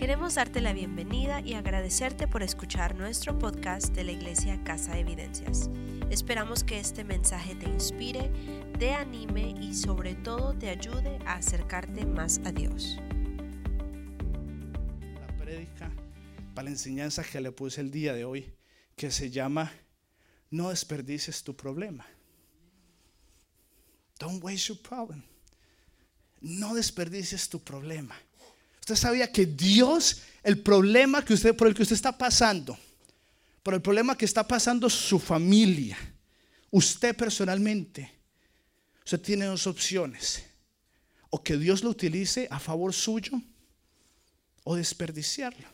Queremos darte la bienvenida y agradecerte por escuchar nuestro podcast de la Iglesia Casa de Evidencias. Esperamos que este mensaje te inspire, te anime y sobre todo te ayude a acercarte más a Dios. La prédica para la enseñanza que le puse el día de hoy, que se llama No desperdices tu problema. Don't waste your problem. No desperdicies tu problema. Usted sabía que Dios, el problema que usted, por el que usted está pasando, por el problema que está pasando su familia, usted personalmente, usted tiene dos opciones. O que Dios lo utilice a favor suyo o desperdiciarlo.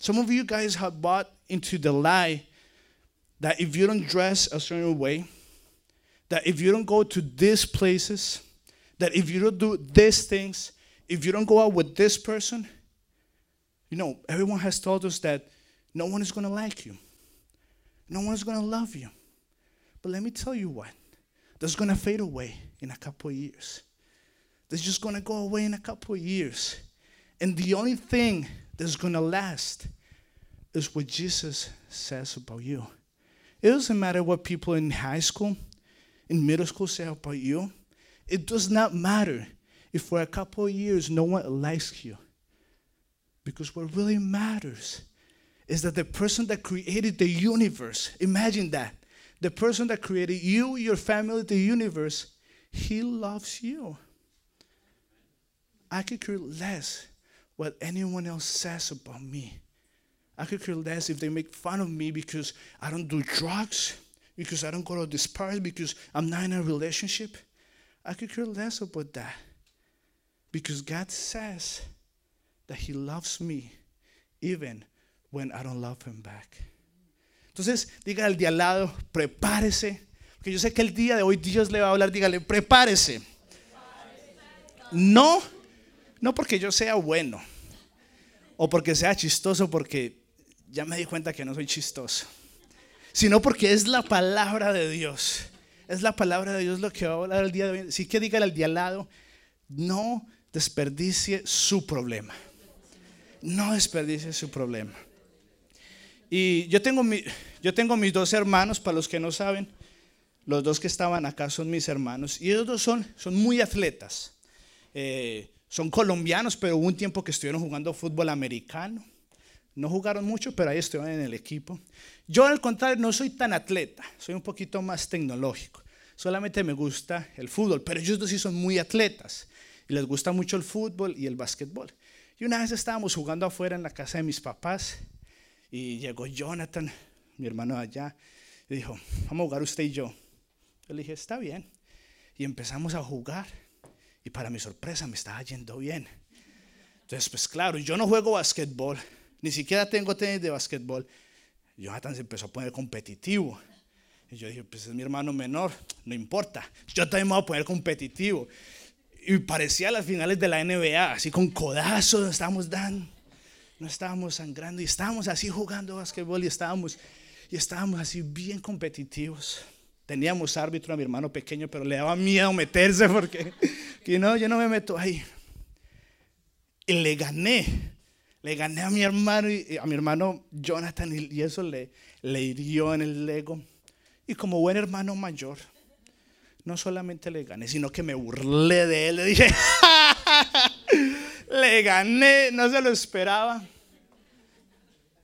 Some of you guys have bought into the lie that if you don't dress a certain way, that if you don't go to these places, that if you don't do these things, if you don't go out with this person, you know, everyone has told us that no one is going to like you. No one is going to love you. But let me tell you what, that's going to fade away in a couple of years. That's just going to go away in a couple of years. And the only thing that's going to last is what Jesus says about you. It doesn't matter what people in high school, in middle school say about you. It does not matter if for a couple of years no one likes you. Because what really matters is that the person that created the universe, imagine that, the person that created you, your family, the universe, he loves you. I could care less what anyone else says about me. I could care less if they make fun of me because I don't do drugs, because I don't go to this party, because I'm not in a relationship. I could care less about that. Because God says that He loves me even when I don't love Him back. Entonces, diga al de al lado, prepárese. Porque yo sé que el día de hoy Dios le va a hablar, dígale, prepárese. No, no porque yo sea bueno o porque sea chistoso, porque ya me di cuenta que no soy chistoso, sino porque es la palabra de Dios. Es la palabra de Dios lo que va a hablar el día de hoy. Así que dígale al de al lado, no desperdicie su problema. No desperdicie su problema. Y yo tengo, mis dos hermanos, para los que no saben, los dos que estaban acá son mis hermanos. Y ellos dos son, son muy atletas. Eh, son colombianos, pero hubo un tiempo que estuvieron jugando fútbol americano. No jugaron mucho, pero ahí estuvieron en el equipo. Yo al contrario no soy tan atleta, soy un poquito más tecnológico. Solamente me gusta el fútbol, pero ellos dos sí son muy atletas y les gusta mucho el fútbol y el básquetbol. Y una vez estábamos jugando afuera en la casa de mis papás y llegó Jonathan, mi hermano allá, y dijo, vamos a jugar usted y yo. Yo le dije, está bien. Y empezamos a jugar y para mi sorpresa me estaba yendo bien. Entonces, pues claro, yo no juego básquetbol, ni siquiera tengo tenis de básquetbol. Jonathan se empezó a poner competitivo. Y yo dije, pues es mi hermano menor, no importa, yo también me voy a poner competitivo y parecía las finales de la NBA, así con codazos estábamos dando, no estábamos sangrando y estábamos así jugando básquetbol y estábamos, y estábamos así bien competitivos. Teníamos árbitro a mi hermano pequeño, pero le daba miedo meterse porque que no, yo no me meto ahí. Y le gané, le gané a mi hermano, a mi hermano Jonathan y eso le, le hirió en el ego. Y como buen hermano mayor, no solamente le gané, sino que me burlé de él. Le dije, le gané, no se lo esperaba.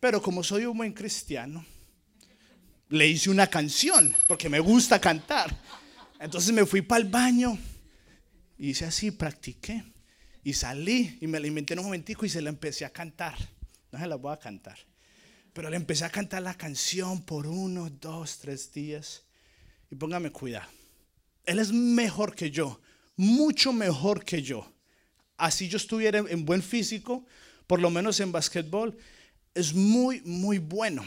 Pero como soy un buen cristiano, le hice una canción, porque me gusta cantar. Entonces me fui para el baño, hice así, practiqué. Y salí y me la inventé en un momentico y se la empecé a cantar. No se la voy a cantar. Pero le empecé a cantar la canción por uno, dos, tres días. Y póngame cuidado. Él es mejor que yo, mucho mejor que yo. Así yo estuviera en buen físico, por lo menos en basquetbol, es muy, muy bueno.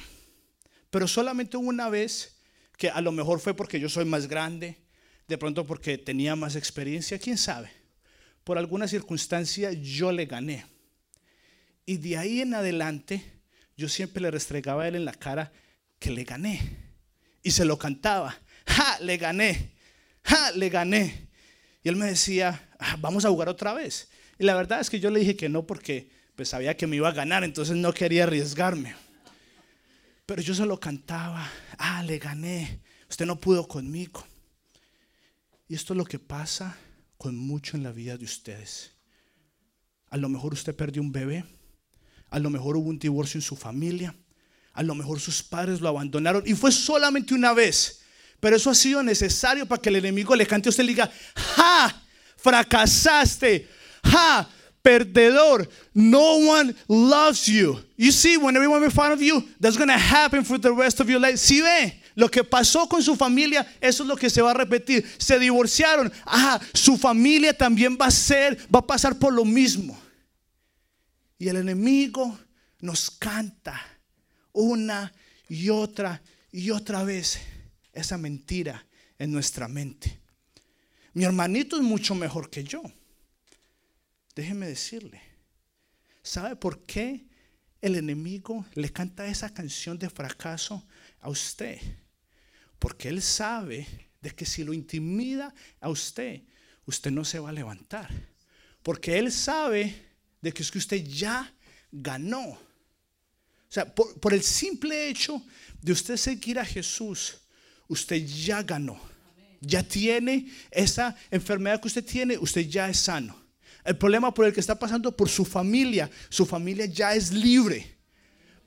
Pero solamente una vez, que a lo mejor fue porque yo soy más grande, de pronto porque tenía más experiencia, quién sabe. Por alguna circunstancia yo le gané. Y de ahí en adelante, yo siempre le restregaba a él en la cara que le gané. Y se lo cantaba. ¡Ja! Le gané. Le gané. Y él me decía, ah, vamos a jugar otra vez. Y la verdad es que yo le dije que no porque pues sabía que me iba a ganar, entonces no quería arriesgarme. Pero yo se lo cantaba, ah, le gané, usted no pudo conmigo. Y esto es lo que pasa con mucho en la vida de ustedes. A lo mejor usted perdió un bebé, a lo mejor hubo un divorcio en su familia, a lo mejor sus padres lo abandonaron y fue solamente una vez. Pero eso ha sido necesario para que el enemigo le cante a usted y diga, ¡ja! Fracasaste, ¡ja! Perdedor. No one loves you. You see, when everyone makes fun of you, that's going to happen for the rest of your life. Si ve, lo que pasó con su familia, eso es lo que se va a repetir. Se divorciaron. Ah, su familia también va a ser, va a pasar por lo mismo. Y el enemigo nos canta una y otra y otra vez esa mentira en nuestra mente. Mi hermanito es mucho mejor que yo. Déjeme decirle, ¿sabe por qué el enemigo le canta esa canción de fracaso a usted? Porque él sabe de que si lo intimida a usted, usted no se va a levantar. Porque él sabe de que es que usted ya ganó. O sea, por, por el simple hecho de usted seguir a Jesús, usted ya ganó. Ya tiene esa enfermedad que usted tiene, usted ya es sano. El problema por el que está pasando por su familia, su familia ya es libre.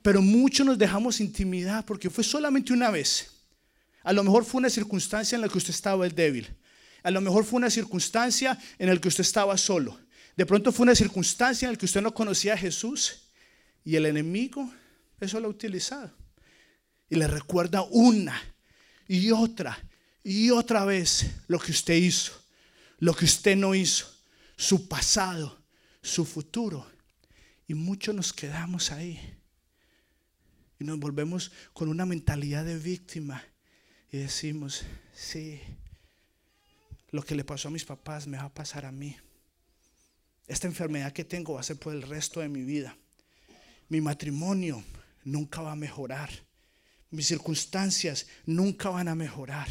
Pero muchos nos dejamos intimidar porque fue solamente una vez. A lo mejor fue una circunstancia en la que usted estaba el débil. A lo mejor fue una circunstancia en la que usted estaba solo. De pronto fue una circunstancia en la que usted no conocía a Jesús y el enemigo eso lo ha utilizado. Y le recuerda una y otra y otra vez lo que usted hizo, lo que usted no hizo, su pasado, su futuro. Y muchos nos quedamos ahí. Y nos volvemos con una mentalidad de víctima. Y decimos, sí, lo que le pasó a mis papás me va a pasar a mí. Esta enfermedad que tengo va a ser por el resto de mi vida. Mi matrimonio nunca va a mejorar mis circunstancias nunca van a mejorar.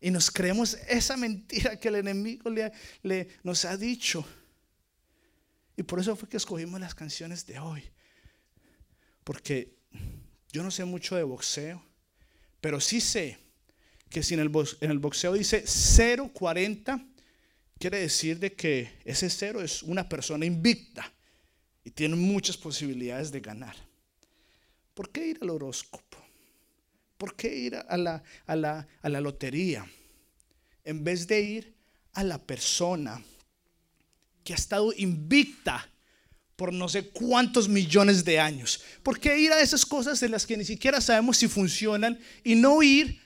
Y nos creemos esa mentira que el enemigo le, nos ha dicho. Y por eso fue que escogimos las canciones de hoy. Porque yo no sé mucho de boxeo, pero sí sé que si en el, en el boxeo dice 0.40, quiere decir de que ese cero es una persona invicta y tiene muchas posibilidades de ganar. ¿Por qué ir al horóscopo? ¿Por qué ir a la, a la, lotería? En vez de ir a la persona que ha estado invicta por no sé cuántos millones de años. ¿Por qué ir a esas cosas en las que ni siquiera sabemos si funcionan y no ir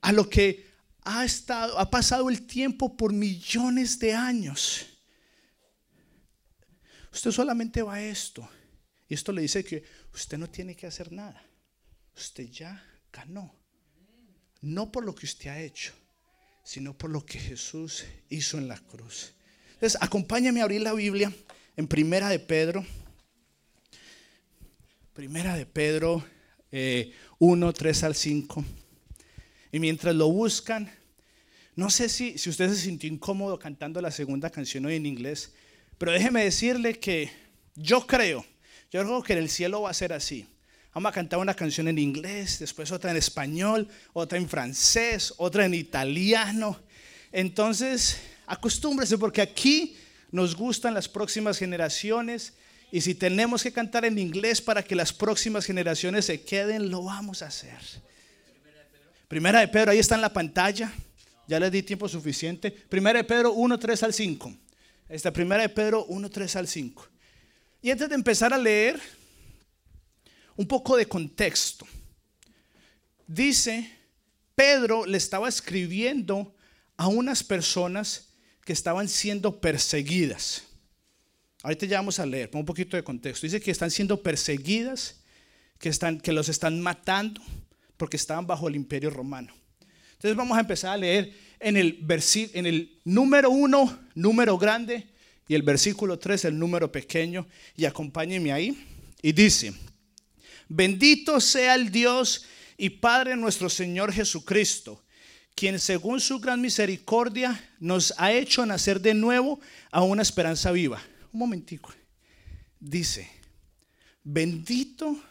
a lo que ha estado ha pasado el tiempo por millones de años? Usted solamente va a esto y esto le dice que usted no tiene que hacer nada. Usted ya ganó. No por lo que usted ha hecho, sino por lo que Jesús hizo en la cruz. Entonces, acompáñame a abrir la Biblia en Primera de Pedro. Primera de Pedro 1, eh, 3 al 5. Y mientras lo buscan, no sé si, si usted se sintió incómodo cantando la segunda canción hoy en inglés, pero déjeme decirle que yo creo, yo creo que en el cielo va a ser así. Vamos a cantar una canción en inglés, después otra en español, otra en francés, otra en italiano. Entonces, acostúmbrese porque aquí nos gustan las próximas generaciones y si tenemos que cantar en inglés para que las próximas generaciones se queden, lo vamos a hacer. Primera de Pedro, ahí está en la pantalla. Ya le di tiempo suficiente. Primera de Pedro 1, 3 al 5. Esta primera de Pedro 1, 3 al 5. Y antes de empezar a leer, un poco de contexto. Dice, Pedro le estaba escribiendo a unas personas que estaban siendo perseguidas. Ahorita ya vamos a leer, un poquito de contexto. Dice que están siendo perseguidas, que, están, que los están matando porque estaban bajo el imperio romano. Entonces vamos a empezar a leer en el, en el número uno, número grande, y el versículo 3, el número pequeño, y acompáñenme ahí. Y dice, Bendito sea el Dios y Padre nuestro Señor Jesucristo, quien según su gran misericordia nos ha hecho nacer de nuevo a una esperanza viva. Un momentico. dice, bendito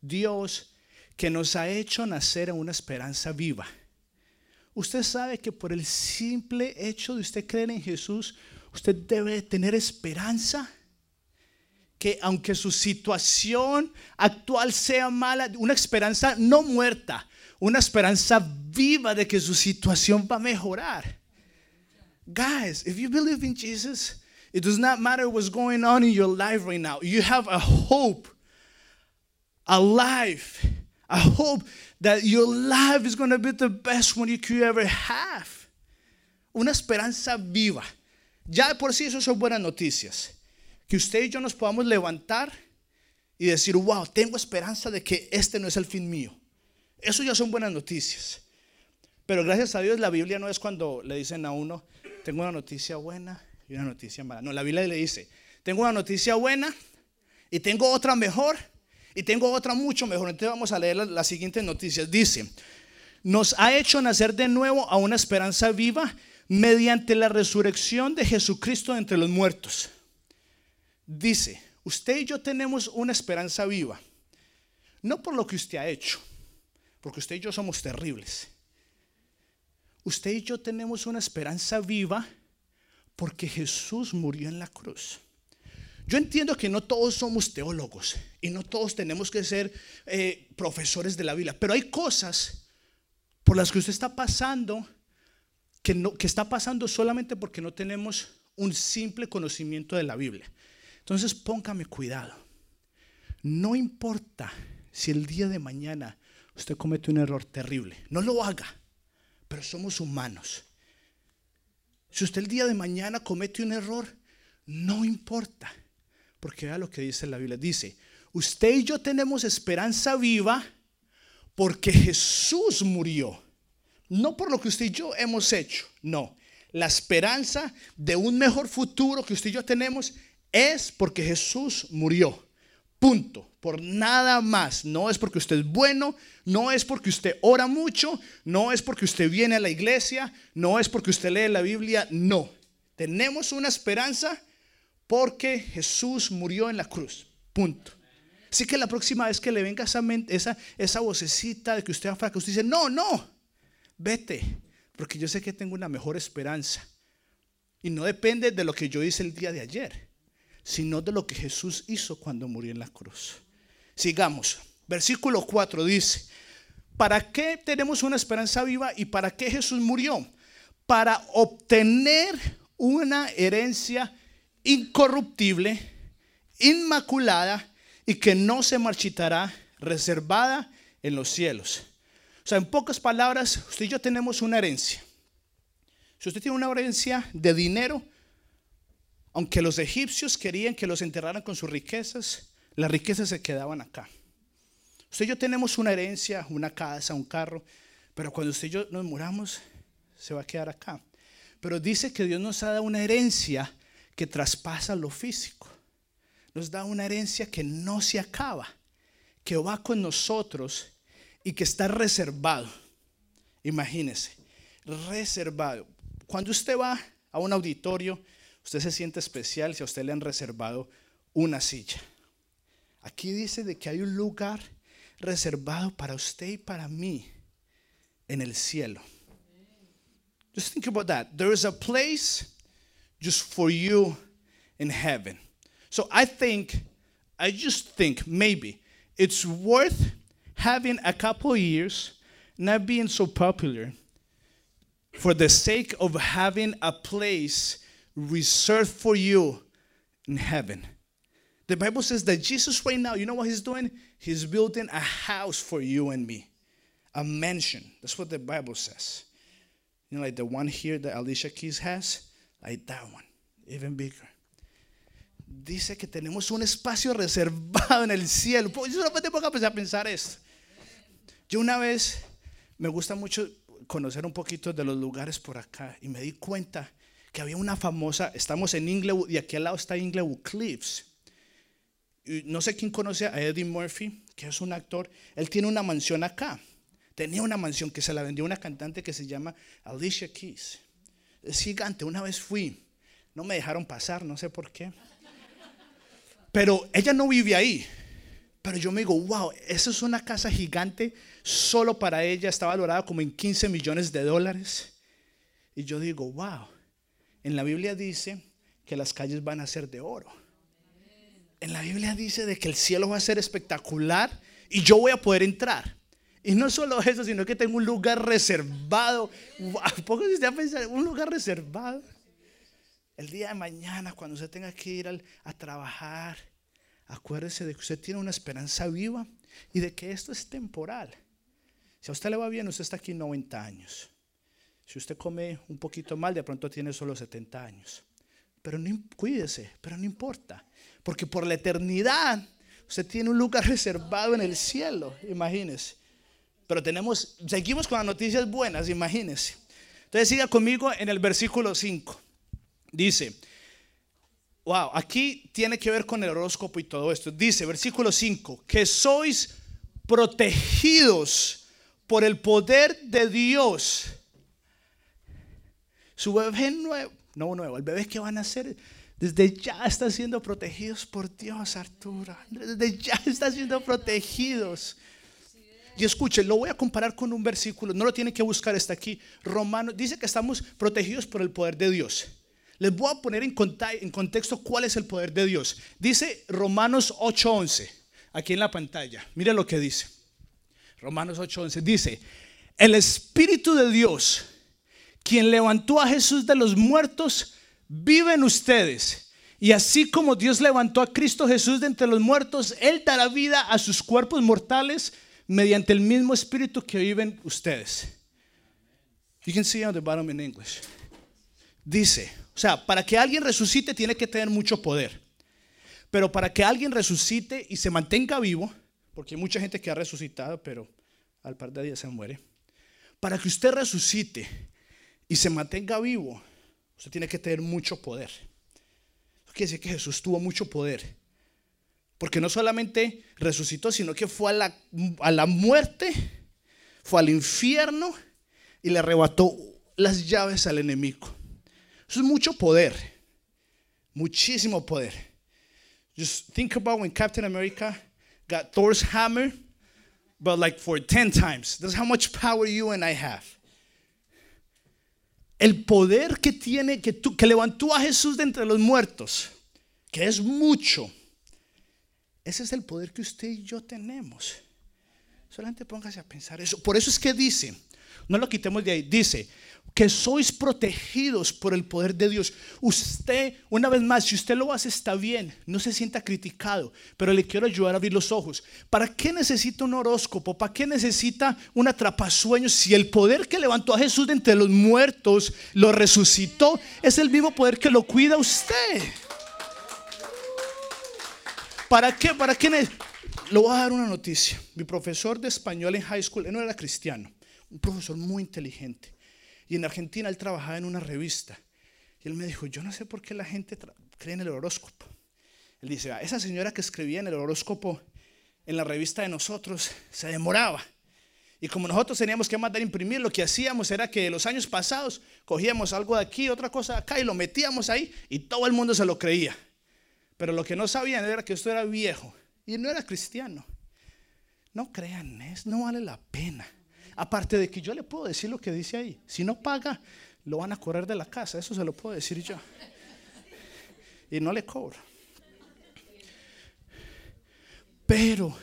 Dios que nos ha hecho nacer en una esperanza viva. Usted sabe que por el simple hecho de usted creer en Jesús, usted debe tener esperanza que aunque su situación actual sea mala, una esperanza no muerta, una esperanza viva de que su situación va a mejorar. Guys, if you believe in Jesus, it does not matter what's going on in your life right now. You have a hope, a life, a hope that your life is going to be the best one you could ever have. Una esperanza viva. Ya por sí eso son buenas noticias. Que usted y yo nos podamos levantar y decir, wow, tengo esperanza de que este no es el fin mío. Eso ya son buenas noticias. Pero gracias a Dios la Biblia no es cuando le dicen a uno, tengo una noticia buena y una noticia mala. No, la Biblia le dice, tengo una noticia buena y tengo otra mejor y tengo otra mucho mejor. Entonces vamos a leer las, siguientes noticias. Dice, nos ha hecho nacer de nuevo a una esperanza viva mediante la resurrección de Jesucristo entre los muertos. Dice, usted y yo tenemos una esperanza viva, no por lo que usted ha hecho, porque usted y yo somos terribles. Usted y yo tenemos una esperanza viva porque Jesús murió en la cruz. Yo entiendo que no todos somos teólogos y no todos tenemos que ser eh, profesores de la Biblia, pero hay cosas por las que usted está pasando que, no, que está pasando solamente porque no tenemos un simple conocimiento de la Biblia. Entonces póngame cuidado. No importa si el día de mañana usted comete un error terrible, no lo haga, pero somos humanos. Si usted el día de mañana comete un error, no importa, porque vea lo que dice la Biblia. Dice, usted y yo tenemos esperanza viva porque Jesús murió. No por lo que usted y yo hemos hecho, no. La esperanza de un mejor futuro que usted y yo tenemos es porque Jesús murió. Punto. Por nada más. No es porque usted es bueno, no es porque usted ora mucho, no es porque usted viene a la iglesia, no es porque usted lee la Biblia, no. Tenemos una esperanza porque Jesús murió en la cruz. Punto. Así que la próxima vez que le venga esa, esa, esa vocecita de que usted que usted dice, no, no, vete, porque yo sé que tengo una mejor esperanza. Y no depende de lo que yo hice el día de ayer sino de lo que Jesús hizo cuando murió en la cruz. Sigamos. Versículo 4 dice, ¿para qué tenemos una esperanza viva y para qué Jesús murió? Para obtener una herencia incorruptible, inmaculada y que no se marchitará, reservada en los cielos. O sea, en pocas palabras, usted y yo tenemos una herencia. Si usted tiene una herencia de dinero, aunque los egipcios querían que los enterraran con sus riquezas, las riquezas se quedaban acá. Usted y yo tenemos una herencia, una casa, un carro, pero cuando usted y yo nos muramos, se va a quedar acá. Pero dice que Dios nos ha dado una herencia que traspasa lo físico. Nos da una herencia que no se acaba, que va con nosotros y que está reservado. Imagínese, reservado. Cuando usted va a un auditorio, Usted se siente especial si a usted le han reservado una silla. Aquí dice de que hay un lugar reservado para usted y para mí en el cielo. Just think about that. There is a place just for you in heaven. So I think, I just think maybe it's worth having a couple years not being so popular for the sake of having a place reserved for you in heaven. The Bible says that Jesus, right now, you know what he's doing? He's building a house for you and me, a mansion. That's what the Bible says. You know, like the one here that Alicia Keys has, like that one, even bigger. Dice que tenemos un espacio reservado en el cielo. Yo no te pongo a pensar esto. Yo una vez me gusta mucho conocer un poquito de los lugares por acá y me di cuenta que había una famosa, estamos en Inglewood y aquí al lado está Inglewood Cliffs. no sé quién conoce a Eddie Murphy, que es un actor, él tiene una mansión acá. Tenía una mansión que se la vendió una cantante que se llama Alicia Keys. Es gigante, una vez fui, no me dejaron pasar, no sé por qué. Pero ella no vive ahí. Pero yo me digo, wow, eso es una casa gigante solo para ella. Está valorada como en 15 millones de dólares. Y yo digo, wow, en la Biblia dice que las calles van a ser de oro. En la Biblia dice de que el cielo va a ser espectacular y yo voy a poder entrar. Y no solo eso, sino que tengo un lugar reservado. ¿Poco se a pensar? Un lugar reservado. El día de mañana, cuando usted tenga que ir a trabajar, acuérdese de que usted tiene una esperanza viva y de que esto es temporal. Si a usted le va bien, usted está aquí 90 años. Si usted come un poquito mal, de pronto tiene solo 70 años. Pero no, cuídese, pero no importa. Porque por la eternidad usted tiene un lugar reservado en el cielo, imagínese. Pero tenemos, seguimos con las noticias buenas, imagínese. Entonces siga conmigo en el versículo 5. Dice, wow, aquí tiene que ver con el horóscopo y todo esto. Dice, versículo 5, que sois protegidos por el poder de Dios. Su bebé nuevo, no nuevo, el bebé que van a nacer desde ya están siendo protegidos por Dios, Arturo. Desde ya están siendo protegidos. Y escuchen, lo voy a comparar con un versículo, no lo tienen que buscar, está aquí. Romano dice que estamos protegidos por el poder de Dios. Les voy a poner en, contexto cuál es el poder de Dios. Dice Romanos 8:11, aquí en la pantalla. Mire lo que dice. Romanos 8:11 dice, el Espíritu de Dios, quien levantó a Jesús de los muertos, viven ustedes. Y así como Dios levantó a Cristo Jesús de entre los muertos, Él dará vida a sus cuerpos mortales mediante el mismo espíritu que viven ustedes. You can see on the bottom in English. Dice, o sea, para que alguien resucite tiene que tener mucho poder. Pero para que alguien resucite y se mantenga vivo, porque hay mucha gente que ha resucitado, pero al par de días se muere. Para que usted resucite y se mantenga vivo, Usted tiene que tener mucho poder. Eso quiere decir que Jesús tuvo mucho poder. Porque no solamente resucitó, sino que fue a la, a la muerte, fue al infierno y le arrebató las llaves al enemigo. Eso es mucho poder. Muchísimo poder. Just think about when Captain America got Thor's hammer, but like for 10 times. That's how much power you and I have el poder que tiene, que, que levantó a Jesús de entre los muertos, que es mucho, ese es el poder que usted y yo tenemos. Solamente póngase a pensar eso. Por eso es que dice, no lo quitemos de ahí, dice, que sois protegidos por el poder de Dios. Usted, una vez más, si usted lo hace está bien, no se sienta criticado, pero le quiero ayudar a abrir los ojos. ¿Para qué necesita un horóscopo? ¿Para qué necesita un atrapasueños si el poder que levantó a Jesús de entre los muertos lo resucitó? Es el mismo poder que lo cuida usted. ¿Para qué? ¿Para qué? Le voy a dar una noticia. Mi profesor de español en high school, él no era cristiano, un profesor muy inteligente y en Argentina él trabajaba en una revista. Y él me dijo, yo no sé por qué la gente cree en el horóscopo. Él dice, ah, esa señora que escribía en el horóscopo en la revista de nosotros se demoraba. Y como nosotros teníamos que mandar imprimir, lo que hacíamos era que los años pasados cogíamos algo de aquí, otra cosa de acá y lo metíamos ahí y todo el mundo se lo creía. Pero lo que no sabían era que esto era viejo y no era cristiano. No crean, es, no vale la pena. Aparte de que yo le puedo decir lo que dice ahí. Si no paga, lo van a correr de la casa. Eso se lo puedo decir yo. Y no le cobro. Pero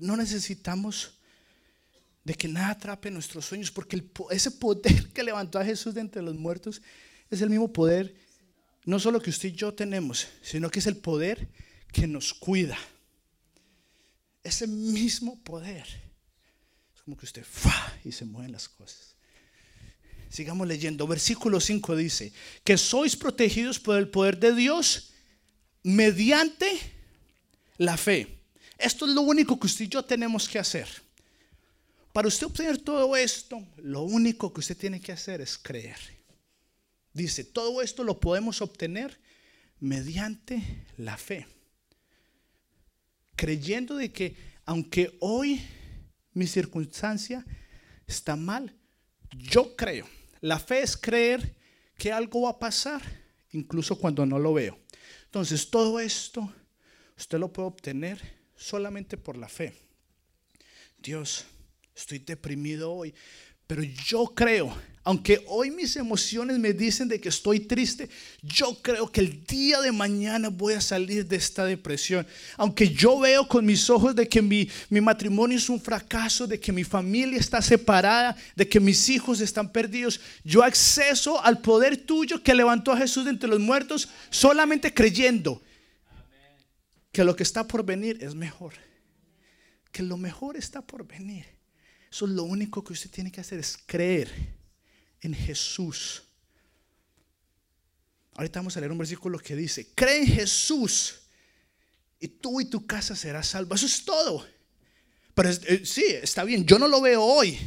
no necesitamos de que nada atrape nuestros sueños, porque ese poder que levantó a Jesús de entre los muertos es el mismo poder, no solo que usted y yo tenemos, sino que es el poder que nos cuida. Ese mismo poder como que usted y se mueven las cosas. Sigamos leyendo. Versículo 5 dice, que sois protegidos por el poder de Dios mediante la fe. Esto es lo único que usted y yo tenemos que hacer. Para usted obtener todo esto, lo único que usted tiene que hacer es creer. Dice, todo esto lo podemos obtener mediante la fe. Creyendo de que aunque hoy mi circunstancia está mal. Yo creo. La fe es creer que algo va a pasar, incluso cuando no lo veo. Entonces, todo esto usted lo puede obtener solamente por la fe. Dios, estoy deprimido hoy, pero yo creo, aunque hoy mis emociones me dicen de que estoy triste, yo creo que el día de mañana voy a salir de esta depresión. Aunque yo veo con mis ojos de que mi, mi matrimonio es un fracaso, de que mi familia está separada, de que mis hijos están perdidos, yo acceso al poder tuyo que levantó a Jesús de entre los muertos solamente creyendo que lo que está por venir es mejor. Que lo mejor está por venir. Eso es lo único que usted tiene que hacer, es creer en Jesús. Ahorita vamos a leer un versículo que dice, cree en Jesús y tú y tu casa serás salvo. Eso es todo. Pero eh, sí, está bien, yo no lo veo hoy.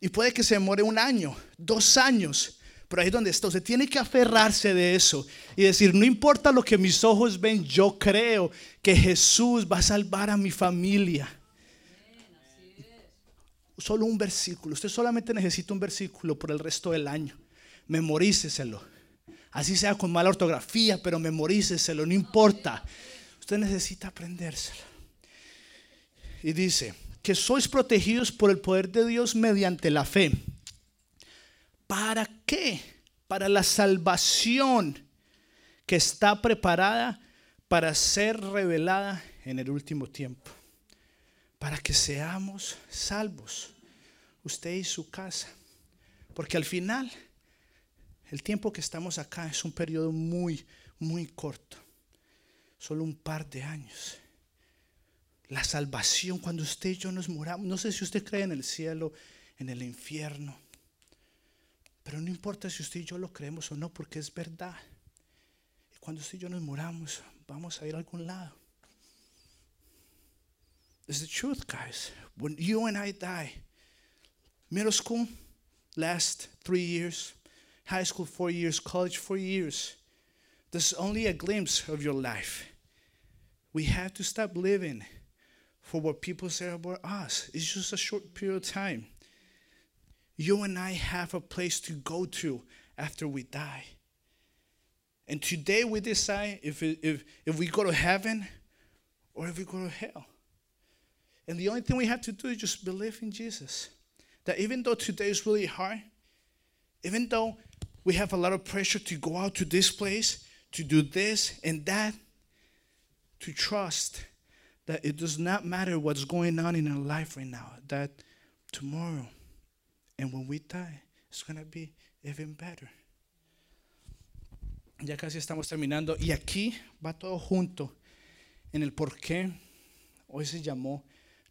Y puede que se demore un año, dos años. Pero ahí es donde está. Usted tiene que aferrarse de eso y decir, no importa lo que mis ojos ven, yo creo que Jesús va a salvar a mi familia solo un versículo. Usted solamente necesita un versículo por el resto del año. Memoríceselo. Así sea con mala ortografía, pero memoríceselo, no importa. Usted necesita aprendérselo. Y dice, que sois protegidos por el poder de Dios mediante la fe. ¿Para qué? Para la salvación que está preparada para ser revelada en el último tiempo para que seamos salvos, usted y su casa. Porque al final, el tiempo que estamos acá es un periodo muy, muy corto, solo un par de años. La salvación, cuando usted y yo nos moramos, no sé si usted cree en el cielo, en el infierno, pero no importa si usted y yo lo creemos o no, porque es verdad. Y cuando usted y yo nos moramos, vamos a ir a algún lado. It's the truth, guys. When you and I die, middle school, last three years, high school, four years, college, four years. This is only a glimpse of your life. We have to stop living for what people say about us. It's just a short period of time. You and I have a place to go to after we die. And today we decide if, if, if we go to heaven or if we go to hell. And the only thing we have to do is just believe in Jesus. That even though today is really hard, even though we have a lot of pressure to go out to this place, to do this and that, to trust that it does not matter what's going on in our life right now, that tomorrow and when we die, it's going to be even better. Ya casi estamos terminando. Y aquí va todo junto en el por qué hoy se llamó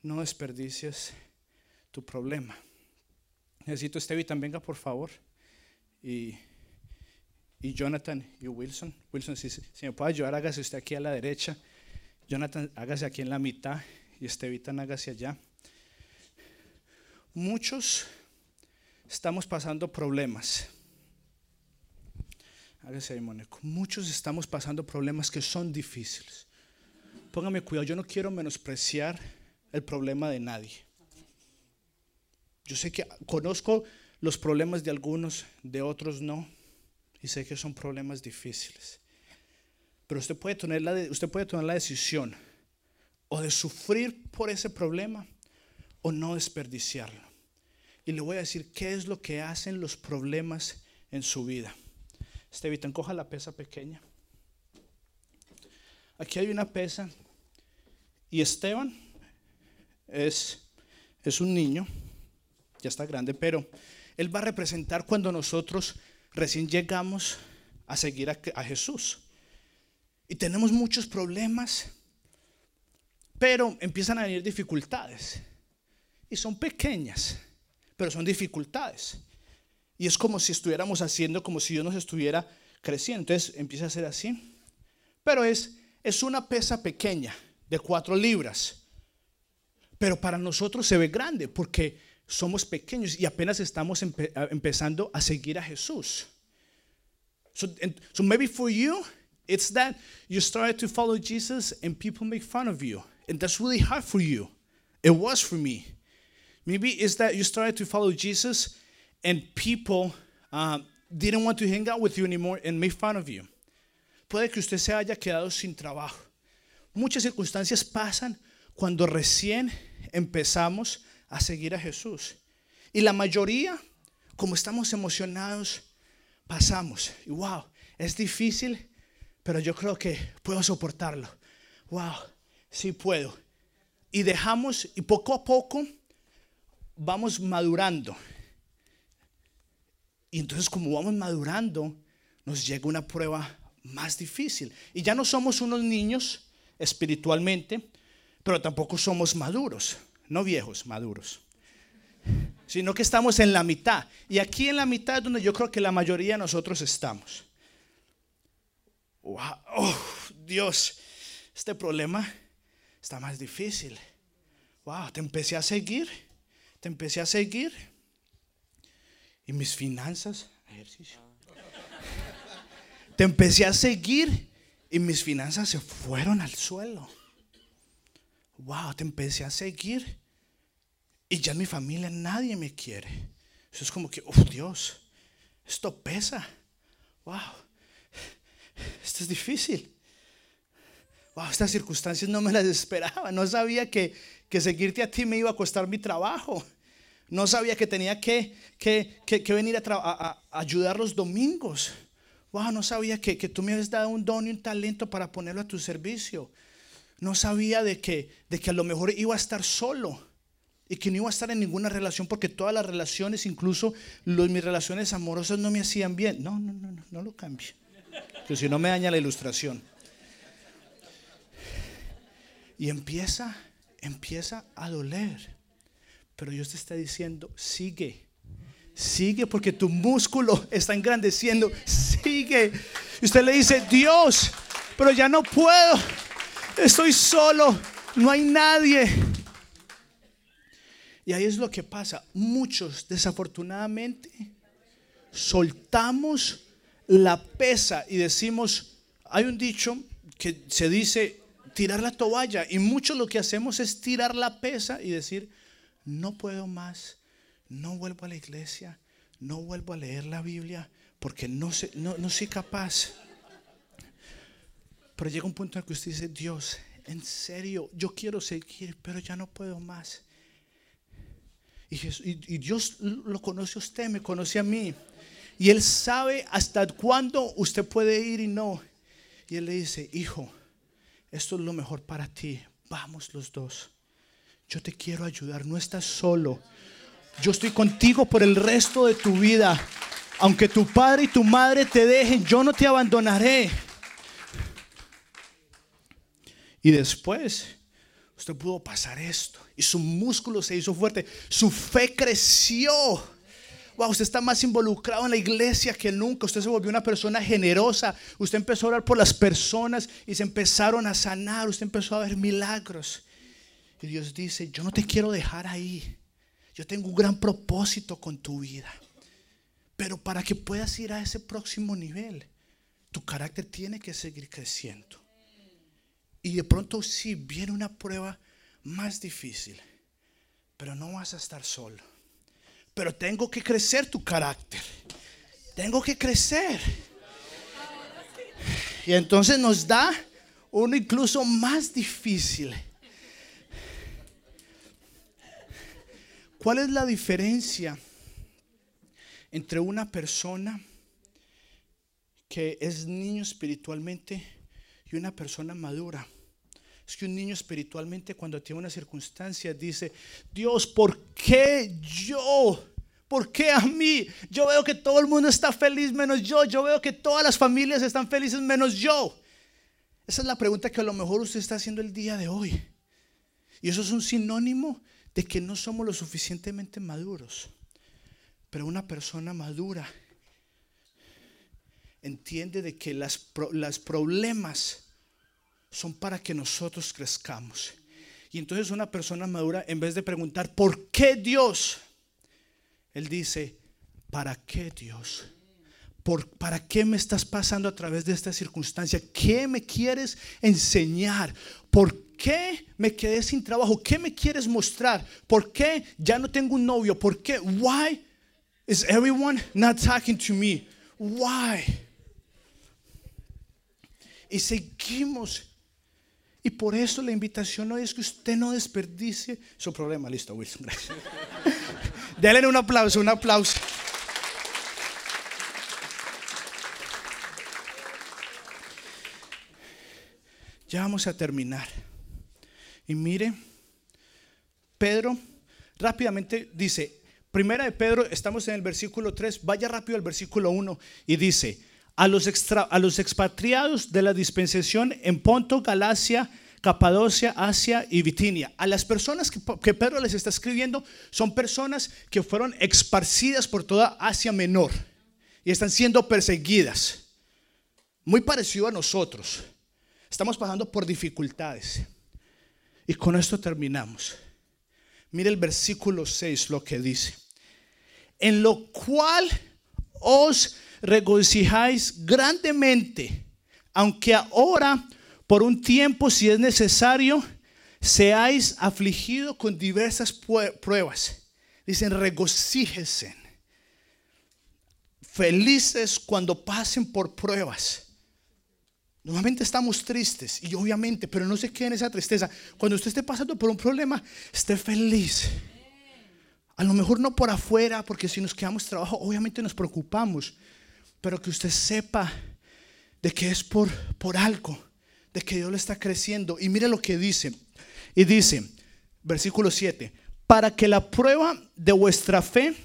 no desperdicies tu problema. Necesito Esteban, venga por favor. Y, y Jonathan y Wilson. Wilson, si, me puede ayudar, hágase usted aquí a la derecha. Jonathan, hágase aquí en la mitad. Y Estevitan, hágase allá. Muchos estamos pasando problemas. Hágase ahí, Mónico. Muchos estamos pasando problemas que son difíciles. Póngame cuidado, yo no quiero menospreciar el problema de nadie. Yo sé que conozco los problemas de algunos, de otros no, y sé que son problemas difíciles. Pero usted puede tener la, usted puede tomar la decisión o de sufrir por ese problema o no desperdiciarlo. Y le voy a decir qué es lo que hacen los problemas en su vida. Estevitan, coja la pesa pequeña. Aquí hay una pesa. Y Esteban es, es un niño, ya está grande, pero él va a representar cuando nosotros recién llegamos a seguir a, Jesús. Y tenemos muchos problemas, pero empiezan a venir dificultades. Y son pequeñas, pero son dificultades. Y es como si estuviéramos haciendo, como si Dios nos estuviera creciendo. Entonces empieza a ser así. Pero es, es una pesa pequeña de cuatro libras. Pero para nosotros se ve grande porque somos pequeños y apenas estamos empe empezando a seguir a Jesús. So, and, so maybe for you, it's that you started to follow Jesus and people make fun of you. And that's really hard for you. It was for me. Maybe it's that you started to follow Jesus and people um, didn't want to hang out with you anymore and make fun of you. Puede que usted se haya quedado sin trabajo. muchas circunstancias pasan cuando recién empezamos a seguir a Jesús. Y la mayoría, como estamos emocionados, pasamos. Y wow, es difícil, pero yo creo que puedo soportarlo. Wow, sí puedo. Y dejamos, y poco a poco vamos madurando. Y entonces como vamos madurando, nos llega una prueba más difícil. Y ya no somos unos niños espiritualmente, pero tampoco somos maduros, no viejos, maduros. Sino que estamos en la mitad. Y aquí en la mitad es donde yo creo que la mayoría de nosotros estamos. Oh, Dios, este problema está más difícil. Wow, te empecé a seguir, te empecé a seguir. Y mis finanzas, ejercicio. Te empecé a seguir y mis finanzas se fueron al suelo. Wow, te empecé a seguir y ya en mi familia nadie me quiere. Eso es como que, oh Dios, esto pesa. Wow, esto es difícil. Wow, estas circunstancias no me las esperaba. No sabía que, que seguirte a ti me iba a costar mi trabajo. No sabía que tenía que, que, que, venir a, a, ayudar los domingos. Wow, no sabía que, tú me habías dado un don y un talento para ponerlo a tu servicio. No sabía de que, de que a lo mejor iba a estar solo y que no iba a estar en ninguna relación porque todas las relaciones, incluso los, mis relaciones amorosas no me hacían bien. No, no, no, no, no lo cambie. Que si no me daña la ilustración. Y empieza, empieza a doler. Pero Dios te está diciendo, sigue. Sigue porque tu músculo está engrandeciendo. Sigue. Y usted le dice, Dios, pero ya no puedo. Estoy solo. No hay nadie. Y ahí es lo que pasa. Muchos, desafortunadamente, soltamos la pesa y decimos, hay un dicho que se dice tirar la toalla y muchos lo que hacemos es tirar la pesa y decir, no puedo más, no vuelvo a la iglesia, no vuelvo a leer la Biblia porque no, sé, no, no soy capaz. Pero llega un punto en el que usted dice, Dios, en serio, yo quiero seguir, pero ya no puedo más. Y, Dios lo conoce a usted, me conoce a mí. Y Él sabe hasta cuándo usted puede ir y no. Y Él le dice, hijo, esto es lo mejor para ti. Vamos los dos. Yo te quiero ayudar, no estás solo. Yo estoy contigo por el resto de tu vida. Aunque tu padre y tu madre te dejen, yo no te abandonaré. Y después, usted pudo pasar esto. Y su músculo se hizo fuerte. Su fe creció. Wow, usted está más involucrado en la iglesia que nunca. Usted se volvió una persona generosa. Usted empezó a orar por las personas y se empezaron a sanar. Usted empezó a ver milagros. Y Dios dice, yo no te quiero dejar ahí. Yo tengo un gran propósito con tu vida. Pero para que puedas ir a ese próximo nivel, tu carácter tiene que seguir creciendo. Y de pronto sí viene una prueba más difícil, pero no vas a estar solo. Pero tengo que crecer tu carácter. Tengo que crecer. Y entonces nos da uno incluso más difícil. ¿Cuál es la diferencia entre una persona que es niño espiritualmente y una persona madura? Es que un niño espiritualmente cuando tiene una circunstancia dice, Dios, ¿por qué yo? ¿Por qué a mí? Yo veo que todo el mundo está feliz menos yo. Yo veo que todas las familias están felices menos yo. Esa es la pregunta que a lo mejor usted está haciendo el día de hoy. Y eso es un sinónimo de que no somos lo suficientemente maduros. Pero una persona madura entiende de que las, las problemas son para que nosotros crezcamos. Y entonces una persona madura, en vez de preguntar, ¿por qué Dios? Él dice, ¿para qué Dios? ¿Por, ¿Para qué me estás pasando a través de esta circunstancia? ¿Qué me quieres enseñar? ¿Por qué me quedé sin trabajo? ¿Qué me quieres mostrar? ¿Por qué ya no tengo un novio? ¿Por qué? Why is everyone not talking to me? Why? Y seguimos Y por eso la invitación hoy es que usted no desperdicie su problema. Listo, Wilson, gracias. Denle un aplauso, un aplauso. Ya vamos a terminar. Y mire, Pedro rápidamente dice, primera de Pedro, estamos en el versículo 3, vaya rápido al versículo 1 y dice, a los, a los expatriados de la dispensación en Ponto, Galacia, Capadocia, Asia y Bitinia. A las personas que, Pedro les está escribiendo son personas que fueron esparcidas por toda Asia Menor y están siendo perseguidas. Muy parecido a nosotros. Estamos pasando por dificultades. Y con esto terminamos. Mire el versículo 6 lo que dice. En lo cual os regocijáis grandemente, aunque ahora, por un tiempo, si es necesario, seáis afligidos con diversas pruebas. Dicen, regocíjense. Felices cuando pasen por pruebas. Normalmente estamos tristes y obviamente, pero no se quede en esa tristeza. Cuando usted esté pasando por un problema, esté feliz. A lo mejor no por afuera, porque si nos quedamos trabajo, obviamente nos preocupamos pero que usted sepa de que es por, por algo, de que Dios le está creciendo. Y mire lo que dice. Y dice, versículo 7, para que la prueba de vuestra fe,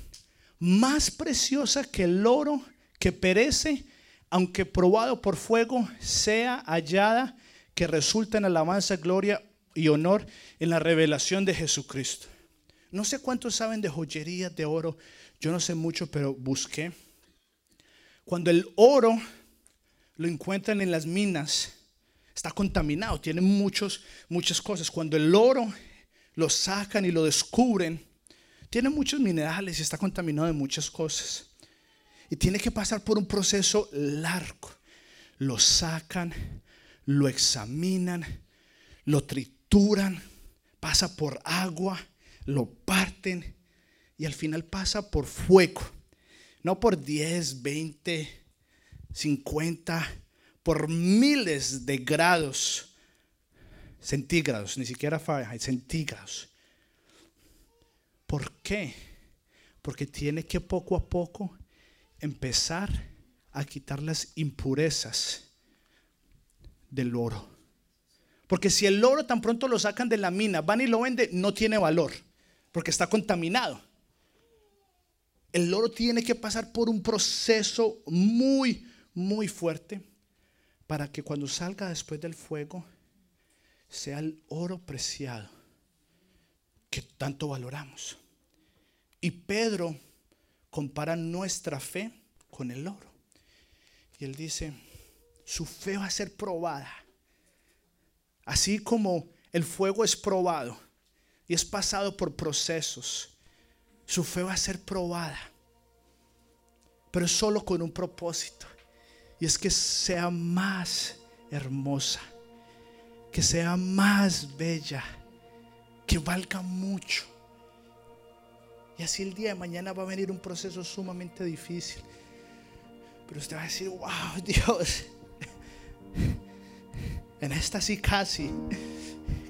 más preciosa que el oro que perece, aunque probado por fuego, sea hallada, que resulta en alabanza, gloria y honor en la revelación de Jesucristo. No sé cuántos saben de joyería, de oro, yo no sé mucho, pero busqué. Cuando el oro lo encuentran en las minas, está contaminado, tiene muchos, muchas cosas. Cuando el oro lo sacan y lo descubren, tiene muchos minerales y está contaminado de muchas cosas. Y tiene que pasar por un proceso largo. Lo sacan, lo examinan, lo trituran, pasa por agua, lo parten y al final pasa por fuego no por 10, 20, 50, por miles de grados centígrados, ni siquiera Fahrenheit, centígrados. ¿Por qué? Porque tiene que poco a poco empezar a quitar las impurezas del oro. Porque si el oro tan pronto lo sacan de la mina, van y lo venden, no tiene valor, porque está contaminado el oro tiene que pasar por un proceso muy, muy fuerte para que cuando salga después del fuego sea el oro preciado que tanto valoramos. Y Pedro compara nuestra fe con el oro. Y él dice, su fe va a ser probada. Así como el fuego es probado y es pasado por procesos su fe va a ser probada, pero solo con un propósito, y es que sea más hermosa, que sea más bella, que valga mucho. Y así el día de mañana va a venir un proceso sumamente difícil. Pero usted va a decir, wow, Dios, en esta sí casi,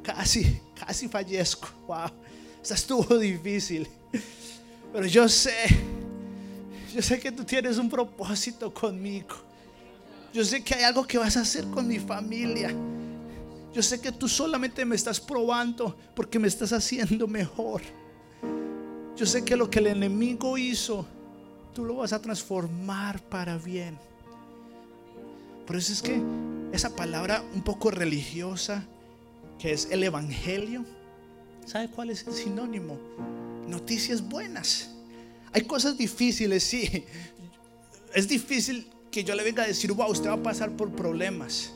casi, casi fallezco. Wow, esta estuvo difícil. Pero yo sé, yo sé que tú tienes un propósito conmigo. Yo sé que hay algo que vas a hacer con mi familia. Yo sé que tú solamente me estás probando porque me estás haciendo mejor. Yo sé que lo que el enemigo hizo, tú lo vas a transformar para bien. Por eso es que esa palabra un poco religiosa, que es el Evangelio, ¿sabe cuál es el sinónimo? noticias buenas. Hay cosas difíciles, sí. Es difícil que yo le venga a decir, wow, usted va a pasar por problemas.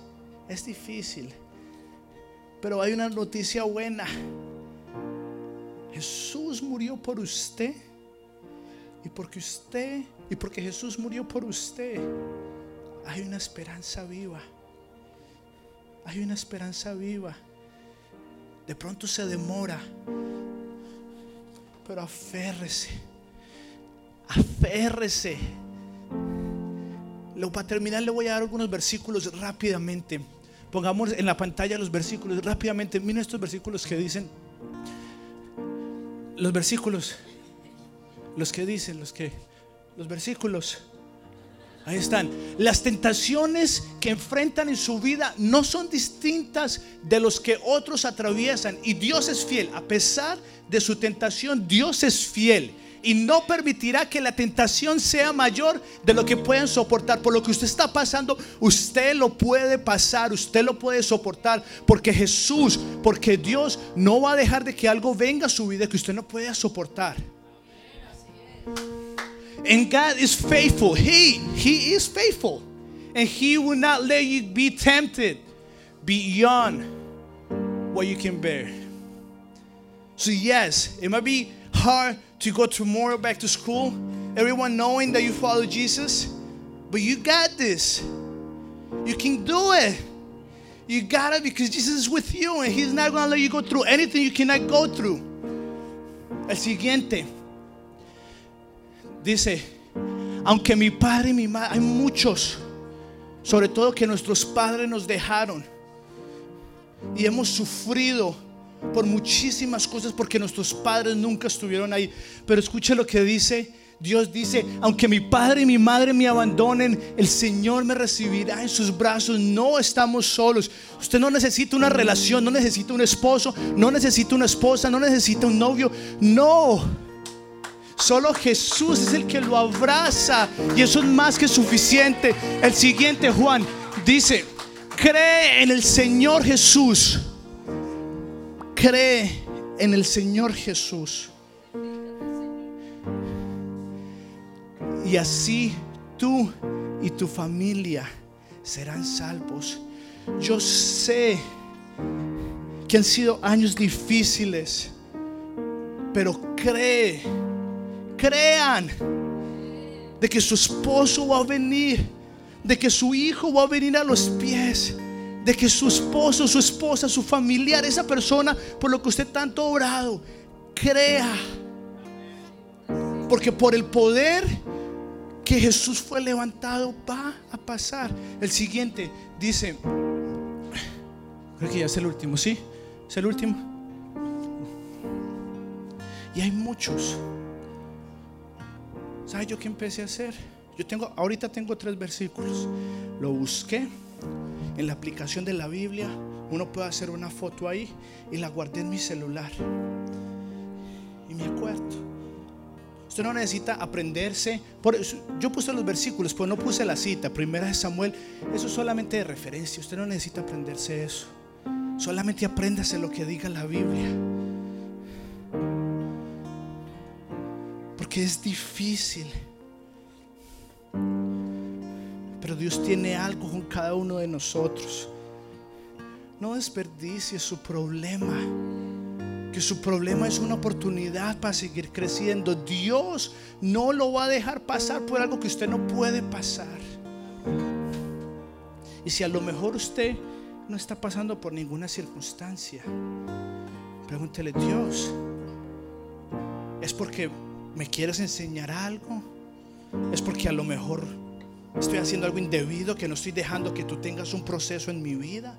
Es difícil. Pero hay una noticia buena. Jesús murió por usted. Y porque usted, y porque Jesús murió por usted, hay una esperanza viva. Hay una esperanza viva. De pronto se demora, pero aférrese. Aférrese. Para terminar le voy a dar algunos versículos rápidamente. Pongamos en la pantalla los versículos rápidamente. Miren estos versículos que dicen. Los versículos. Los que dicen, los que. Los versículos. Ahí están. Las tentaciones que enfrentan en su vida no son distintas de los que otros atraviesan. Y Dios es fiel. A pesar de su tentación, Dios es fiel. Y no permitirá que la tentación sea mayor de lo que puedan soportar. Por lo que usted está pasando, usted lo puede pasar, usted lo puede soportar. Porque Jesús, porque Dios no va a dejar de que algo venga a su vida que usted no pueda soportar. And God is faithful. He He is faithful. And He will not let you be tempted beyond what you can bear. So yes, it might be hard to go tomorrow back to school, everyone knowing that you follow Jesus, but you got this. You can do it. You got it because Jesus is with you and He's not going to let you go through anything you cannot go through. El siguiente dice, aunque mi padre y mi madre, hay muchos, sobre todo que nuestros padres nos dejaron y hemos sufrido por muchísimas cosas porque nuestros padres nunca estuvieron ahí. Pero escuche lo que dice. Dios dice, aunque mi padre y mi madre me abandonen, el Señor me recibirá en sus brazos. No estamos solos. Usted no necesita una relación, no necesita un esposo, no necesita una esposa, no necesita un novio. No. Solo Jesús es el que lo abraza y eso es más que suficiente. El siguiente, Juan, dice, cree en el Señor Jesús. Cree en el Señor Jesús. Y así tú y tu familia serán salvos. Yo sé que han sido años difíciles, pero cree crean de que su esposo va a venir, de que su hijo va a venir a los pies, de que su esposo, su esposa, su familiar, esa persona por lo que usted tanto ha orado, crea. Porque por el poder que Jesús fue levantado va a pasar. El siguiente dice, creo que ya es el último, ¿sí? Es el último. Y hay muchos ¿Sabe yo qué empecé a hacer? Yo tengo, ahorita tengo tres versículos. Lo busqué en la aplicación de la Biblia. Uno puede hacer una foto ahí y la guardé en mi celular. Y me acuerdo. Usted no necesita aprenderse. Por yo puse los versículos, pero no puse la cita. Primera de Samuel. Eso es solamente de referencia. Usted no necesita aprenderse eso. Solamente apréndase lo que diga la Biblia. Porque es difícil. Pero Dios tiene algo con cada uno de nosotros. No desperdicie su problema. Que su problema es una oportunidad para seguir creciendo. Dios no lo va a dejar pasar por algo que usted no puede pasar. Y si a lo mejor usted no está pasando por ninguna circunstancia, pregúntele, Dios, es porque ¿Me quieres enseñar algo? Es porque a lo mejor estoy haciendo algo indebido, que no estoy dejando que tú tengas un proceso en mi vida.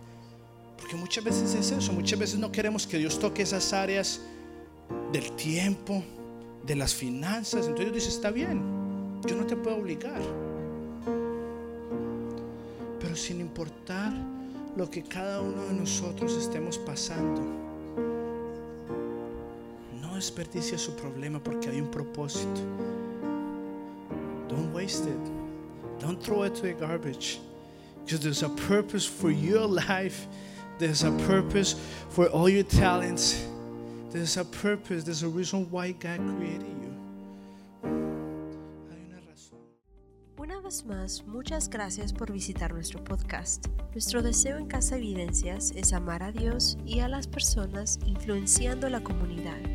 Porque muchas veces es eso, muchas veces no queremos que Dios toque esas áreas del tiempo, de las finanzas. Entonces Dios dice, está bien, yo no te puedo obligar. Pero sin importar lo que cada uno de nosotros estemos pasando desperdicia su problema porque hay un propósito. Don't waste it. Don't throw it to the garbage. Because there's a purpose for your life. There's a purpose for all your talents. There's a purpose. There's a reason why God created you. Una vez más, muchas gracias por visitar nuestro podcast. Nuestro deseo en Casa Evidencias es amar a Dios y a las personas influenciando la comunidad.